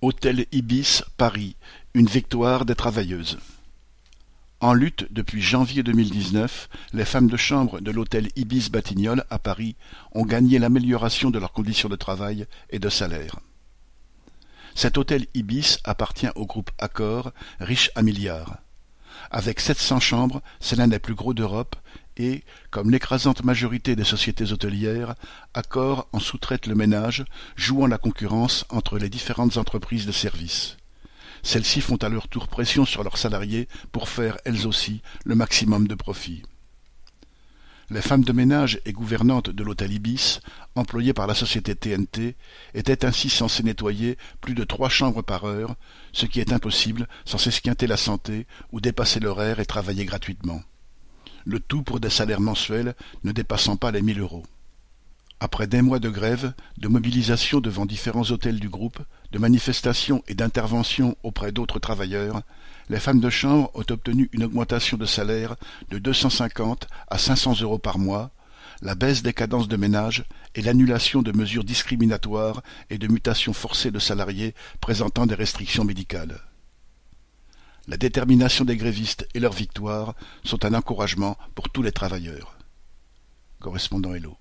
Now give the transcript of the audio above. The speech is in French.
Hôtel Ibis, Paris, une victoire des travailleuses. En lutte depuis janvier 2019, les femmes de chambre de l'hôtel Ibis Batignolles à Paris ont gagné l'amélioration de leurs conditions de travail et de salaire. Cet hôtel Ibis appartient au groupe Accor, riche à milliards. Avec sept cents chambres, c'est l'un des plus gros d'Europe et, comme l'écrasante majorité des sociétés hôtelières, Accor en sous-traite le ménage, jouant la concurrence entre les différentes entreprises de services. Celles-ci font à leur tour pression sur leurs salariés pour faire, elles aussi, le maximum de profit. Les femmes de ménage et gouvernantes de l'hôtel Ibis, employées par la société TNT, étaient ainsi censées nettoyer plus de trois chambres par heure, ce qui est impossible sans s'esquinter la santé ou dépasser l'horaire et travailler gratuitement le tout pour des salaires mensuels ne dépassant pas les mille euros. Après des mois de grève, de mobilisation devant différents hôtels du groupe, de manifestations et d'interventions auprès d'autres travailleurs, les femmes de chambre ont obtenu une augmentation de salaire de 250 à 500 euros par mois, la baisse des cadences de ménage et l'annulation de mesures discriminatoires et de mutations forcées de salariés présentant des restrictions médicales. La détermination des grévistes et leur victoire sont un encouragement pour tous les travailleurs. Correspondant Hello.